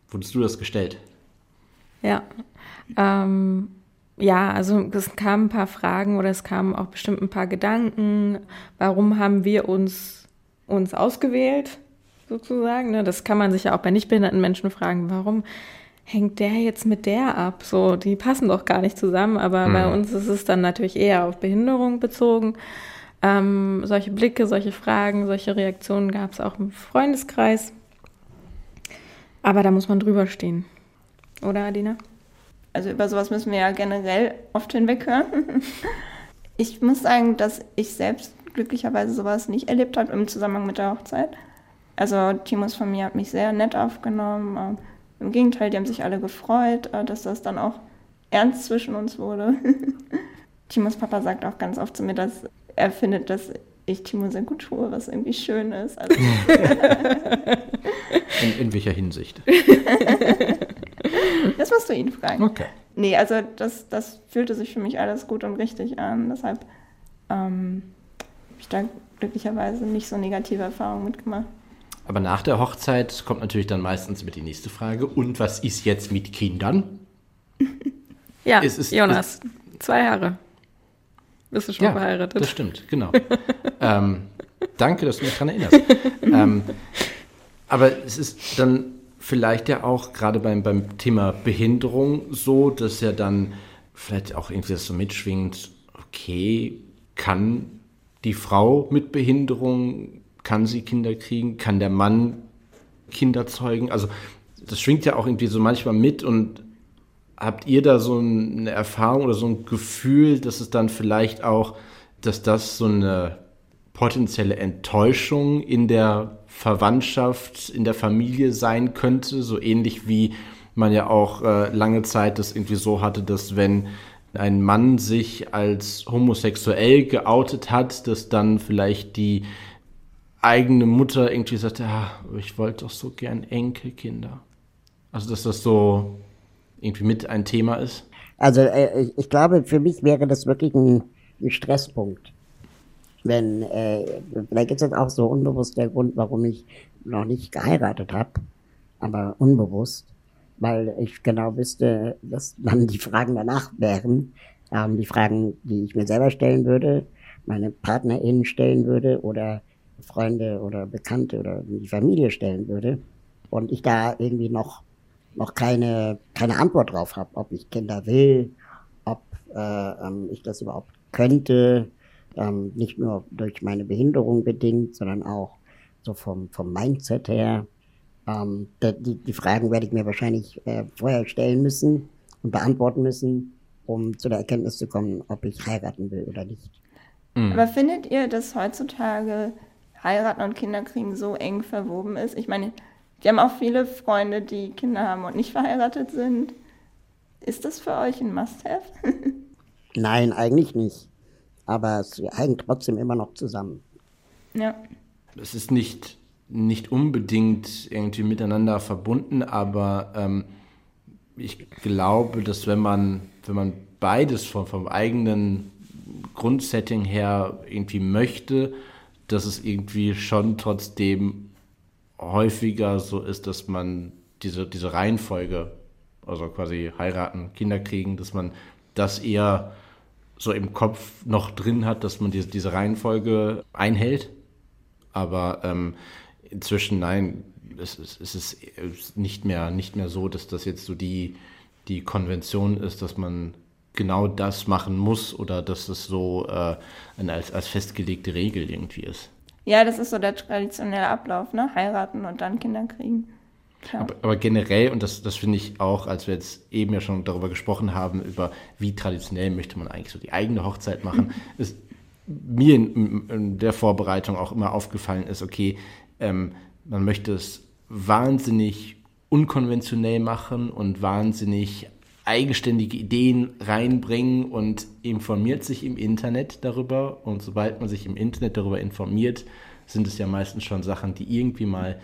Wurdest du das gestellt? Ja. Ähm, ja, also es kamen ein paar Fragen oder es kamen auch bestimmt ein paar Gedanken. Warum haben wir uns, uns ausgewählt, sozusagen? Ne? Das kann man sich ja auch bei nichtbehinderten Menschen fragen. Warum hängt der jetzt mit der ab? So, die passen doch gar nicht zusammen, aber mhm. bei uns ist es dann natürlich eher auf Behinderung bezogen. Ähm, solche Blicke, solche Fragen, solche Reaktionen gab es auch im Freundeskreis. Aber da muss man drüber stehen. Oder, Adina? Also über sowas müssen wir ja generell oft hinweghören. Ich muss sagen, dass ich selbst glücklicherweise sowas nicht erlebt habe im Zusammenhang mit der Hochzeit. Also Timos Familie hat mich sehr nett aufgenommen. Im Gegenteil, die haben sich alle gefreut, äh, dass das dann auch ernst zwischen uns wurde. Timos Papa sagt auch ganz oft zu mir, dass er findet, dass ich Timo sehr gut tue, was irgendwie schön ist. Also in, in welcher Hinsicht? das musst du ihn fragen. Okay. Nee, also das, das fühlte sich für mich alles gut und richtig an. Deshalb ähm, habe ich da glücklicherweise nicht so negative Erfahrungen mitgemacht. Aber nach der Hochzeit kommt natürlich dann meistens mit die nächste Frage. Und was ist jetzt mit Kindern? Ja, es ist, Jonas, ist, zwei Jahre. Bist du schon ja, verheiratet? Das stimmt, genau. ähm, danke, dass du mich daran erinnerst. ähm, aber es ist dann vielleicht ja auch gerade beim, beim Thema Behinderung so, dass ja dann vielleicht auch irgendwie das so mitschwingt, okay, kann die Frau mit Behinderung, kann sie Kinder kriegen, kann der Mann Kinder zeugen? Also das schwingt ja auch irgendwie so manchmal mit und habt ihr da so eine Erfahrung oder so ein Gefühl, dass es dann vielleicht auch, dass das so eine potenzielle Enttäuschung in der Verwandtschaft, in der Familie sein könnte, so ähnlich wie man ja auch äh, lange Zeit das irgendwie so hatte, dass wenn ein Mann sich als homosexuell geoutet hat, dass dann vielleicht die eigene Mutter irgendwie sagt, ja, ich wollte doch so gern Enkelkinder. Also dass das so irgendwie mit ein Thema ist. Also äh, ich glaube, für mich wäre das wirklich ein, ein Stresspunkt wenn, äh, vielleicht ist das auch so unbewusst der Grund, warum ich noch nicht geheiratet habe, aber unbewusst, weil ich genau wüsste, dass dann die Fragen danach wären, ähm, die Fragen, die ich mir selber stellen würde, meine PartnerInnen stellen würde oder Freunde oder Bekannte oder die Familie stellen würde und ich da irgendwie noch noch keine keine Antwort drauf habe, ob ich Kinder will, ob äh, ähm, ich das überhaupt könnte, ähm, nicht nur durch meine Behinderung bedingt, sondern auch so vom, vom Mindset her. Ähm, die, die Fragen werde ich mir wahrscheinlich äh, vorher stellen müssen und beantworten müssen, um zu der Erkenntnis zu kommen, ob ich heiraten will oder nicht. Mhm. Aber findet ihr, dass heutzutage heiraten und Kinderkriegen so eng verwoben ist? Ich meine, die haben auch viele Freunde, die Kinder haben und nicht verheiratet sind. Ist das für euch ein Must-Have? Nein, eigentlich nicht aber es hängt trotzdem immer noch zusammen. Ja. Es ist nicht, nicht unbedingt irgendwie miteinander verbunden, aber ähm, ich glaube, dass wenn man, wenn man beides vom, vom eigenen Grundsetting her irgendwie möchte, dass es irgendwie schon trotzdem häufiger so ist, dass man diese, diese Reihenfolge, also quasi heiraten, Kinder kriegen, dass man das eher so im Kopf noch drin hat, dass man diese, diese Reihenfolge einhält. Aber ähm, inzwischen, nein, es, es, es ist nicht mehr, nicht mehr so, dass das jetzt so die, die Konvention ist, dass man genau das machen muss oder dass es so äh, als, als festgelegte Regel irgendwie ist. Ja, das ist so der traditionelle Ablauf, ne? Heiraten und dann Kinder kriegen. Aber, aber, generell, und das, das finde ich auch, als wir jetzt eben ja schon darüber gesprochen haben, über wie traditionell möchte man eigentlich so die eigene Hochzeit machen, ist mir in, in der Vorbereitung auch immer aufgefallen ist, okay, ähm, man möchte es wahnsinnig unkonventionell machen und wahnsinnig eigenständige Ideen reinbringen und informiert sich im Internet darüber. Und sobald man sich im Internet darüber informiert, sind es ja meistens schon Sachen, die irgendwie mal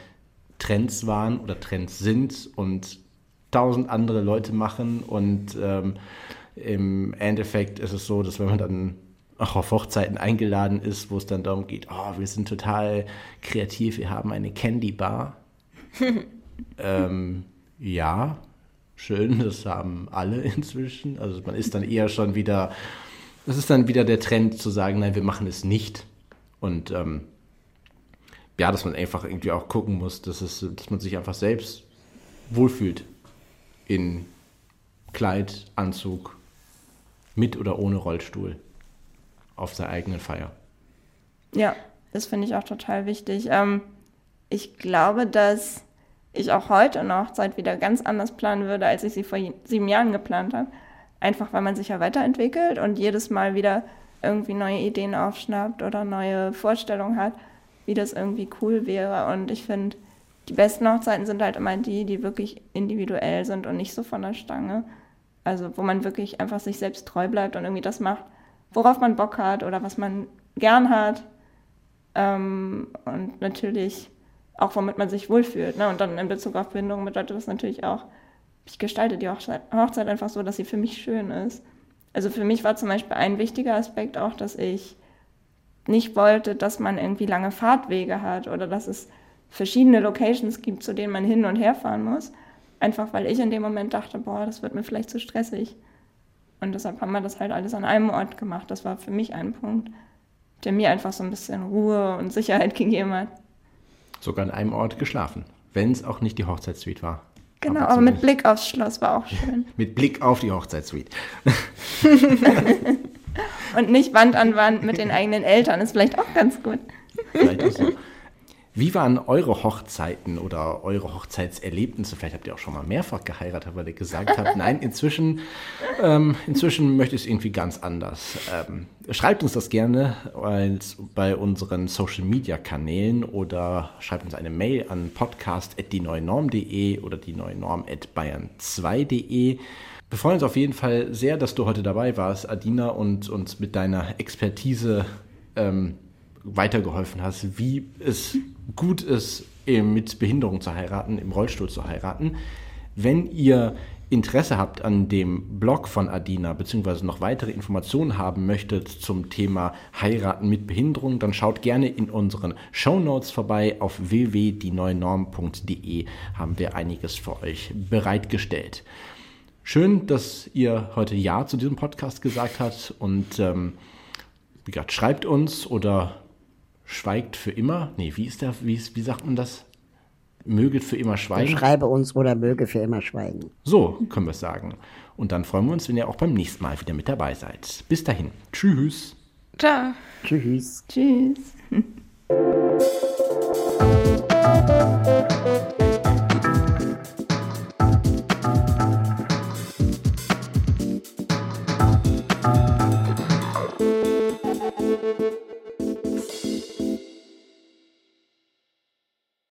Trends waren oder Trends sind und tausend andere Leute machen. Und ähm, im Endeffekt ist es so, dass wenn man dann auch auf Hochzeiten eingeladen ist, wo es dann darum geht, oh, wir sind total kreativ, wir haben eine Candy Bar. ähm, ja, schön, das haben alle inzwischen. Also man ist dann eher schon wieder, das ist dann wieder der Trend zu sagen, nein, wir machen es nicht. Und ähm, ja, dass man einfach irgendwie auch gucken muss, dass, es, dass man sich einfach selbst wohlfühlt in Kleid, Anzug, mit oder ohne Rollstuhl auf der eigenen Feier. Ja, das finde ich auch total wichtig. Ähm, ich glaube, dass ich auch heute eine Hochzeit wieder ganz anders planen würde, als ich sie vor sieben Jahren geplant habe. Einfach weil man sich ja weiterentwickelt und jedes Mal wieder irgendwie neue Ideen aufschnappt oder neue Vorstellungen hat, wie das irgendwie cool wäre. Und ich finde, die besten Hochzeiten sind halt immer die, die wirklich individuell sind und nicht so von der Stange. Also wo man wirklich einfach sich selbst treu bleibt und irgendwie das macht, worauf man Bock hat oder was man gern hat. Ähm, und natürlich auch, womit man sich wohlfühlt. Ne? Und dann in Bezug auf Bindung bedeutet das natürlich auch, ich gestalte die Hochzeit, Hochzeit einfach so, dass sie für mich schön ist. Also für mich war zum Beispiel ein wichtiger Aspekt auch, dass ich nicht wollte, dass man irgendwie lange Fahrtwege hat oder dass es verschiedene Locations gibt, zu denen man hin und her fahren muss. Einfach weil ich in dem Moment dachte, boah, das wird mir vielleicht zu stressig. Und deshalb haben wir das halt alles an einem Ort gemacht. Das war für mich ein Punkt, der mir einfach so ein bisschen Ruhe und Sicherheit gegeben hat. Sogar an einem Ort geschlafen, wenn es auch nicht die Hochzeitssuite war. Genau, aber, aber mit Blick aufs Schloss war auch schön. mit Blick auf die Hochzeitssuite. und nicht Wand an Wand mit den eigenen Eltern, ist vielleicht auch ganz gut. Vielleicht auch so. Wie waren eure Hochzeiten oder eure Hochzeitserlebnisse? Vielleicht habt ihr auch schon mal mehrfach geheiratet, weil ihr gesagt habt, nein, inzwischen, ähm, inzwischen möchte ich es irgendwie ganz anders. Ähm, schreibt uns das gerne bei unseren Social Media Kanälen oder schreibt uns eine Mail an podcast.dieneuenorm.de oder die neue Norm at bayern2.de. Wir freuen uns auf jeden Fall sehr, dass du heute dabei warst, Adina, und uns mit deiner Expertise ähm, weitergeholfen hast, wie es gut ist, mit Behinderung zu heiraten, im Rollstuhl zu heiraten. Wenn ihr Interesse habt an dem Blog von Adina, beziehungsweise noch weitere Informationen haben möchtet zum Thema Heiraten mit Behinderung, dann schaut gerne in unseren Show Notes vorbei. Auf www.dieneuenorm.de haben wir einiges für euch bereitgestellt. Schön, dass ihr heute Ja zu diesem Podcast gesagt habt und ähm, wie gesagt, schreibt uns oder schweigt für immer. Nee, wie ist der, wie, wie sagt man das? Möget für immer schweigen. Schreibe uns oder möge für immer schweigen. So können wir es sagen. Und dann freuen wir uns, wenn ihr auch beim nächsten Mal wieder mit dabei seid. Bis dahin. Tschüss. Ciao. Tschüss. Tschüss.